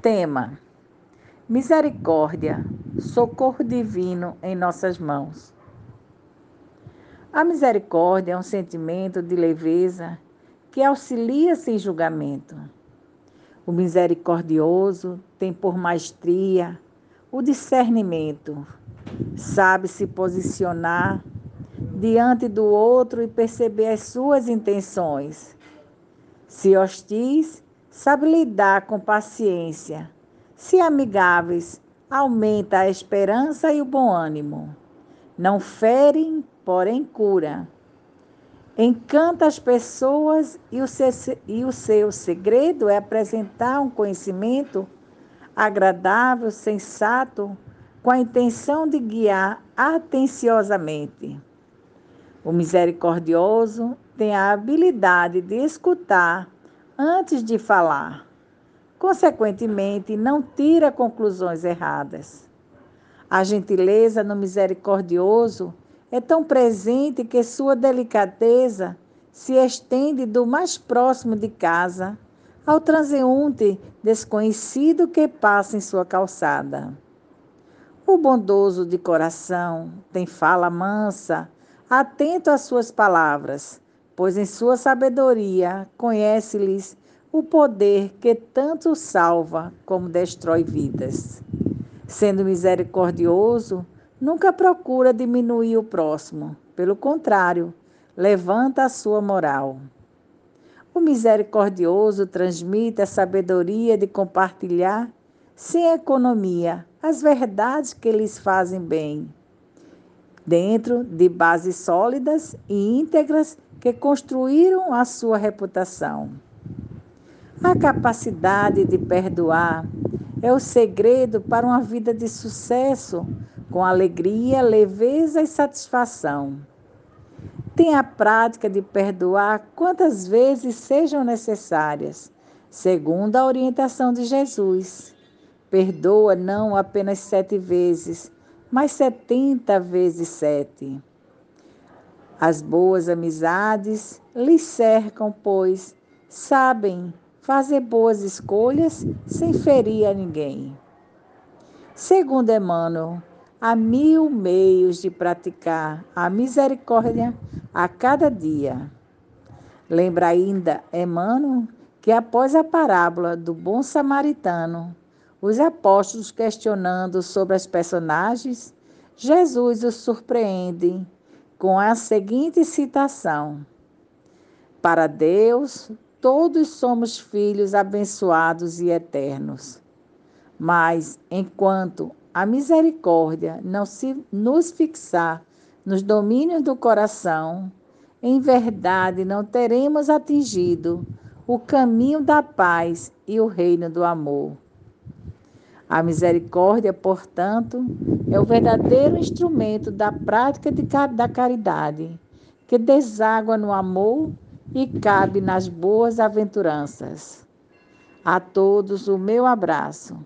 Tema: Misericórdia, socorro divino em nossas mãos. A misericórdia é um sentimento de leveza que auxilia sem julgamento. O misericordioso tem por maestria o discernimento, sabe se posicionar diante do outro e perceber as suas intenções. Se hostis, sabe lidar com paciência. Se amigáveis, aumenta a esperança e o bom ânimo. Não ferem, porém cura. Encanta as pessoas e o, seu, e o seu segredo é apresentar um conhecimento agradável, sensato, com a intenção de guiar atenciosamente. O misericordioso tem a habilidade de escutar antes de falar. Consequentemente, não tira conclusões erradas. A gentileza no misericordioso é tão presente que sua delicadeza se estende do mais próximo de casa ao transeunte desconhecido que passa em sua calçada. O bondoso de coração tem fala mansa, atento às suas palavras, pois em sua sabedoria conhece-lhes o poder que tanto salva como destrói vidas. Sendo misericordioso, nunca procura diminuir o próximo, pelo contrário, levanta a sua moral. O misericordioso transmite a sabedoria de compartilhar, sem economia, as verdades que lhes fazem bem, dentro de bases sólidas e íntegras que construíram a sua reputação. A capacidade de perdoar é o segredo para uma vida de sucesso, com alegria, leveza e satisfação. Tenha a prática de perdoar quantas vezes sejam necessárias, segundo a orientação de Jesus. Perdoa não apenas sete vezes, mas setenta vezes sete. As boas amizades lhe cercam, pois sabem fazer boas escolhas sem ferir a ninguém. Segundo Emmanuel, há mil meios de praticar a misericórdia a cada dia. Lembra ainda, Emmanuel, que após a parábola do bom samaritano, os apóstolos questionando sobre as personagens, Jesus os surpreende com a seguinte citação: Para Deus, todos somos filhos abençoados e eternos. Mas, enquanto a misericórdia não se nos fixar nos domínios do coração, em verdade não teremos atingido o caminho da paz e o reino do amor. A misericórdia, portanto, é o verdadeiro instrumento da prática de, da caridade, que deságua no amor e cabe nas boas aventuranças. A todos o meu abraço.